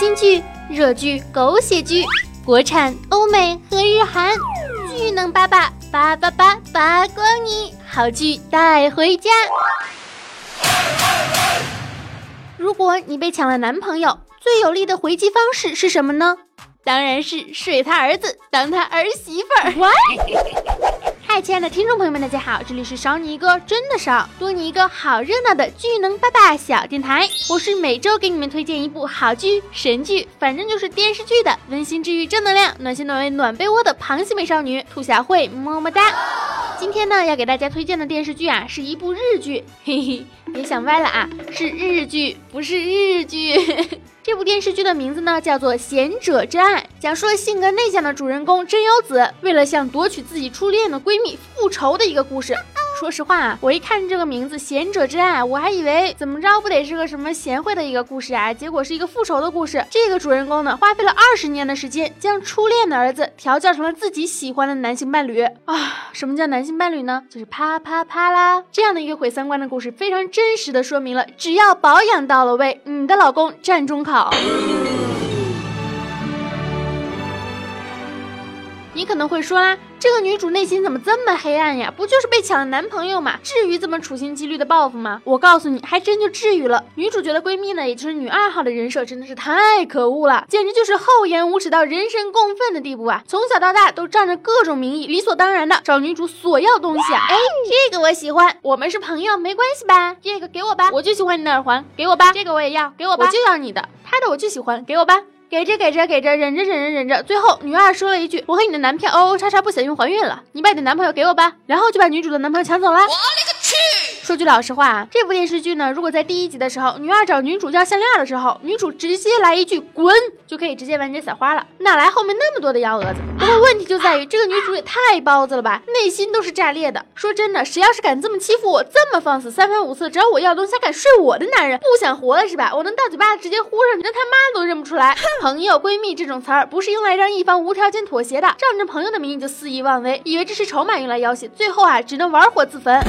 新剧、热剧、狗血剧，国产、欧美和日韩，巨能八八八八八八光你，好剧带回家。如果你被抢了男朋友，最有力的回击方式是什么呢？当然是睡他儿子，当他儿媳妇儿。嗨，亲爱的听众朋友们，大家好，这里是少你一个真的少，多你一个好热闹的巨能爸爸小电台。我是每周给你们推荐一部好剧、神剧，反正就是电视剧的温馨治愈、正能量、暖心暖胃暖被窝的螃蟹美少女兔小慧，么么哒。今天呢，要给大家推荐的电视剧啊，是一部日剧，嘿嘿，别想歪了啊，是日剧，不是日剧。这部电视剧的名字呢，叫做《贤者之爱》，讲述了性格内向的主人公真由子，为了向夺取自己初恋的闺蜜复仇的一个故事。说实话啊，我一看这个名字《贤者之爱》，我还以为怎么着不得是个什么贤惠的一个故事啊，结果是一个复仇的故事。这个主人公呢，花费了二十年的时间，将初恋的儿子调教成了自己喜欢的男性伴侣啊。什么叫男性伴侣呢？就是啪啪啪啦，这样的一个毁三观的故事，非常真实的说明了，只要保养到了位，你的老公站中考。你可能会说啦，这个女主内心怎么这么黑暗呀？不就是被抢了男朋友吗？至于这么处心积虑的报复吗？我告诉你，还真就至于了。女主角的闺蜜呢，也就是女二号的人设真的是太可恶了，简直就是厚颜无耻到人神共愤的地步啊！从小到大都仗着各种名义，理所当然的找女主索要东西啊！哎，这个我喜欢，我们是朋友，没关系吧？这个给我吧，我就喜欢你的耳环，给我吧，这个我也要，给我吧，我就要你的，他的我就喜欢，给我吧。给着给着给着，忍着忍着忍着，最后女二说了一句：“我和你的男票欧欧叉叉不小心怀孕了，你把你的男朋友给我吧。”然后就把女主的男朋友抢走了。说句老实话啊，这部电视剧呢，如果在第一集的时候，女二找女主要项链的时候，女主直接来一句“滚”，就可以直接完结撒花了，哪来后面那么多的幺蛾子？不过问题就在于这个女主也太包子了吧，内心都是炸裂的。说真的，谁要是敢这么欺负我，这么放肆，三番五次找我要东西，还敢睡我的男人，不想活了是吧？我能大嘴巴子直接呼上去，连他妈都认不出来。朋友、闺蜜这种词儿不是用来让一方无条件妥协的，仗着朋友的名义就肆意妄为，以为这是筹码用来要挟，最后啊，只能玩火自焚。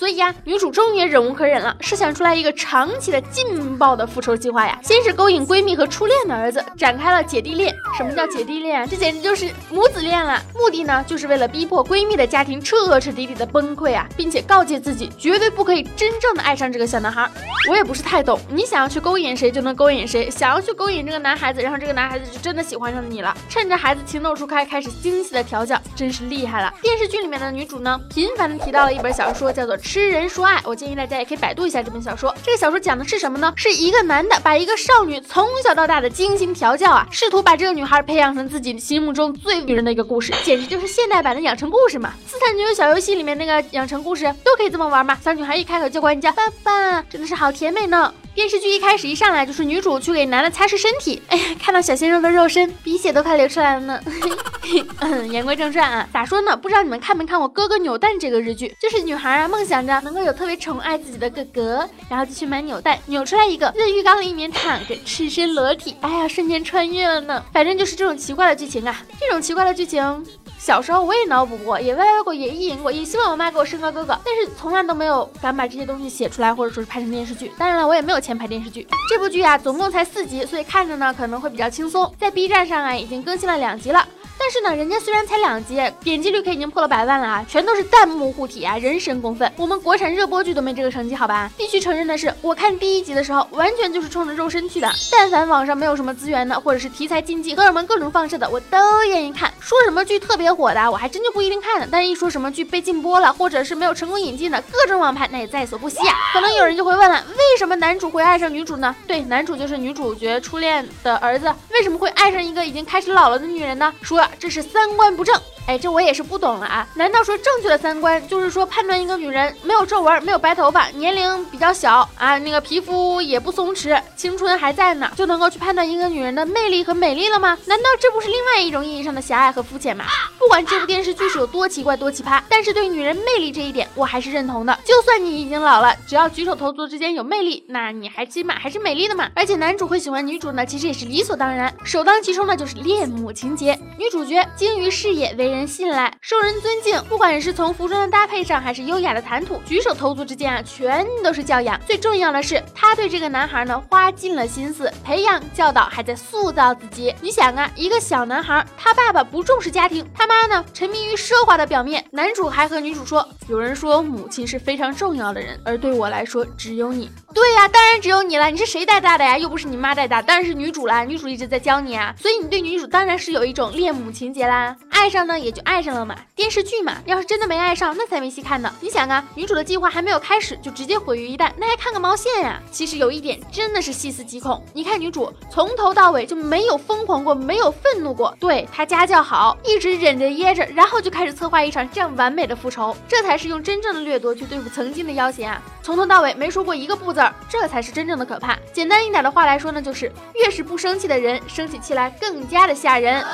所以呀，女主终于忍无可忍了，设想出来一个长期的劲爆的复仇计划呀。先是勾引闺蜜和初恋的儿子，展开了姐弟恋。什么叫姐弟恋？这简直就是母子恋了。目的呢，就是为了逼迫闺蜜的家庭彻彻底底的崩溃啊，并且告诫自己绝对不可以真正的爱上这个小男孩。我也不是太懂，你想要去勾引谁就能勾引谁，想要去勾引这个男孩子，然后这个男孩子就真的喜欢上你了。趁着孩子情窦初开，开始精细的调教，真是厉害了。电视剧里面的女主呢，频繁的提到了一本小说，叫做。痴人说爱，我建议大家也可以百度一下这本小说。这个小说讲的是什么呢？是一个男的把一个少女从小到大的精心调教啊，试图把这个女孩培养成自己心目中最女人的一个故事，简直就是现代版的养成故事嘛！斯坦女友小游戏里面那个养成故事都可以这么玩嘛？小女孩一开口就管你叫爸爸，真的是好甜美呢。电视剧一开始一上来就是女主去给男的擦拭身体，哎呀，看到小鲜肉的肉身，鼻血都快流出来了呢。言归正传啊，咋说呢？不知道你们看没看过《哥哥扭蛋》这个日剧？就是女孩啊，梦想着能够有特别宠爱自己的哥哥，然后就去买扭蛋，扭出来一个在浴缸里面躺着，赤身裸体，哎呀，瞬间穿越了呢。反正就是这种奇怪的剧情啊，这种奇怪的剧情。小时候我也脑补过，也歪歪过，也意淫过，也希望我妈给我生个哥哥，但是从来都没有敢把这些东西写出来，或者说是拍成电视剧。当然了，我也没有钱拍电视剧。这部剧啊，总共才四集，所以看着呢可能会比较轻松。在 B 站上啊，已经更新了两集了。但是呢，人家虽然才两集，点击率可已经破了百万了啊，全都是弹幕护体啊，人神共愤。我们国产热播剧都没这个成绩，好吧？必须承认的是，我看第一集的时候，完全就是冲着肉身去的。但凡网上没有什么资源的，或者是题材禁忌、荷尔蒙各种放射的，我都愿意看。说什么剧特别火的，我还真就不一定看的。但是一说什么剧被禁播了，或者是没有成功引进的，各种网盘那也在所不惜啊。可能有人就会问了，为什么男主会爱上女主呢？对，男主就是女主角初恋的儿子，为什么会爱上一个已经开始老了的女人呢？说这是三观不正。哎，这我也是不懂了啊！难道说正确的三观就是说判断一个女人没有皱纹、没有白头发、年龄比较小啊，那个皮肤也不松弛、青春还在呢，就能够去判断一个女人的魅力和美丽了吗？难道这不是另外一种意义上的狭隘和肤浅吗？不管这部电视剧是有多奇怪、多奇葩，但是对女人魅力这一点，我还是认同的。就算你已经老了，只要举手投足之间有魅力，那你还起码还是美丽的嘛。而且男主会喜欢女主呢，其实也是理所当然。首当其冲的就是恋母情节，女主角精于事业，为人。人信赖，受人尊敬。不管是从服装的搭配上，还是优雅的谈吐、举手投足之间啊，全都是教养。最重要的是，他对这个男孩呢花尽了心思，培养教导，还在塑造自己。你想啊，一个小男孩，他爸爸不重视家庭，他妈呢沉迷于奢华的表面。男主还和女主说：“有人说母亲是非常重要的人，而对我来说，只有你。”对呀，当然只有你了。你是谁带大的呀？又不是你妈带大，当然是女主啦。女主一直在教你啊，所以你对女主当然是有一种恋母情节啦。爱上呢也就爱上了嘛，电视剧嘛，要是真的没爱上，那才没戏看呢。你想啊，女主的计划还没有开始就直接毁于一旦，那还看个毛线呀？其实有一点真的是细思极恐。你看女主从头到尾就没有疯狂过，没有愤怒过，对她家教好，一直忍着噎着，然后就开始策划一场这样完美的复仇，这才是用真正的掠夺去对付曾经的妖邪啊！从头到尾没说过一个不字这才是真正的可怕。简单一点的话来说呢，就是越是不生气的人，生起气来更加的吓人。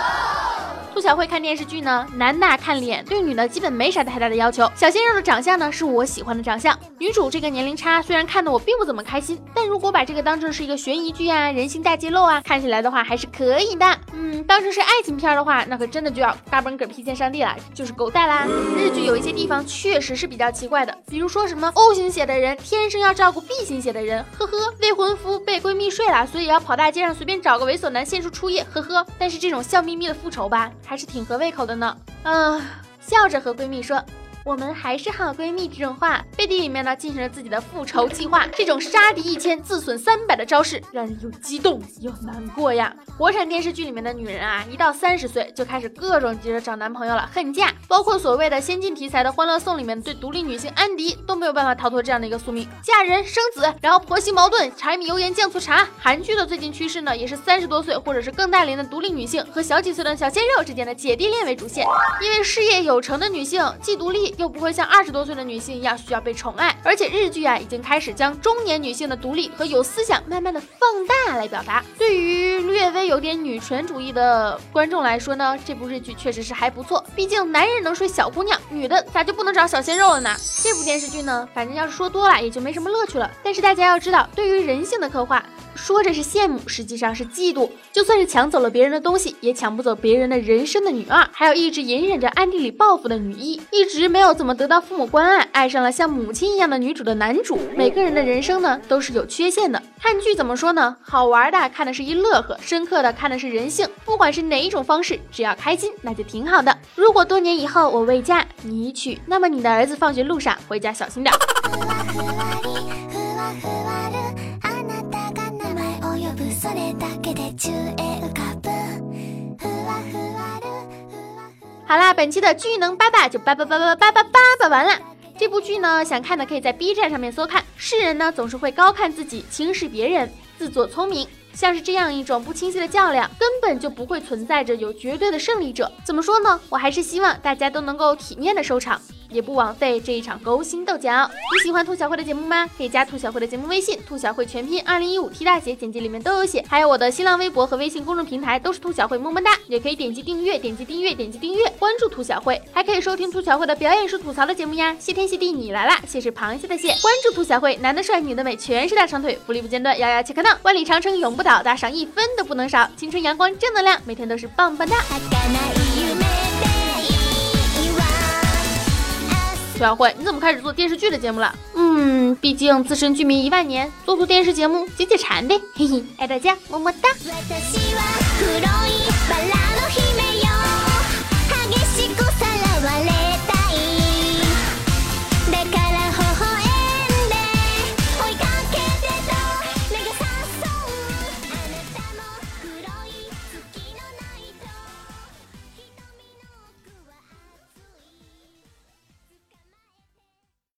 兔小慧看电视剧呢，男的看脸，对女的基本没啥太大的要求。小鲜肉的长相呢，是我喜欢的长相。女主这个年龄差，虽然看得我并不怎么开心，但如果把这个当成是一个悬疑剧啊，人性大揭露啊，看起来的话还是可以的。嗯，当成是爱情片的话，那可真的就要大本嗝屁见上帝了，就是狗带啦。日剧有一些地方确实是比较奇怪的，比如说什么 O 型血的人天生要照顾 B 型血的人，呵呵，未婚夫被闺蜜睡了，所以要跑大街上随便找个猥琐男献出初夜，呵呵。但是这种笑眯眯的复仇吧。还是挺合胃口的呢，嗯，笑着和闺蜜说。我们还是好闺蜜这种话，背地里面呢进行了自己的复仇计划。这种杀敌一千自损三百的招式，让人又激动又难过呀。国产电视剧里面的女人啊，一到三十岁就开始各种急着找男朋友了，恨嫁。包括所谓的先进题材的《欢乐颂》里面对独立女性安迪都没有办法逃脱这样的一个宿命：嫁人生子，然后婆媳矛盾，柴米油盐酱醋茶。韩剧的最近趋势呢，也是三十多岁或者是更大龄的独立女性和小几岁的小鲜肉之间的姐弟恋为主线。因为事业有成的女性既独立。又不会像二十多岁的女性一样需要被宠爱，而且日剧啊已经开始将中年女性的独立和有思想慢慢的放大来表达。对于略微有点女权主义的观众来说呢，这部日剧确实是还不错。毕竟男人能睡小姑娘，女的咋就不能找小鲜肉了呢？这部电视剧呢，反正要是说多了也就没什么乐趣了。但是大家要知道，对于人性的刻画。说着是羡慕，实际上是嫉妒。就算是抢走了别人的东西，也抢不走别人的人生的女二，还有一直隐忍着暗地里报复的女一，一直没有怎么得到父母关爱，爱上了像母亲一样的女主的男主。每个人的人生呢，都是有缺陷的。看剧怎么说呢？好玩的看的是一乐呵，深刻的看的是人性。不管是哪一种方式，只要开心，那就挺好的。如果多年以后我未嫁，你已娶，那么你的儿子放学路上回家小心点。好啦，本期的巨能八八就叭叭叭叭叭叭叭叭完了。这部剧呢，想看的可以在 B 站上面搜看。世人呢总是会高看自己，轻视别人，自作聪明，像是这样一种不清晰的较量，根本就不会存在着有绝对的胜利者。怎么说呢？我还是希望大家都能够体面的收场。也不枉费这一场勾心斗角。你喜欢兔小慧的节目吗？可以加兔小慧的节目微信，兔小慧全拼二零一五 T 大写，简介里面都有写。还有我的新浪微博和微信公众平台都是兔小慧，么么哒。也可以点击订阅，点击订阅，点击订阅，关注兔小慧，还可以收听兔小慧的表演式吐槽的节目呀。谢天谢地你来啦，谢是螃蟹的蟹。关注兔小慧，男的帅，女的美，全是大长腿，福利不间断，摇摇切克闹，万里长城永不倒，打赏一分都不能少。青春阳光正能量，每天都是棒棒哒。兔小慧，你怎么开始做电视剧的节目了？嗯，毕竟资深剧迷一万年，做做电视节目解解馋呗，嘿嘿，爱大家，么么哒。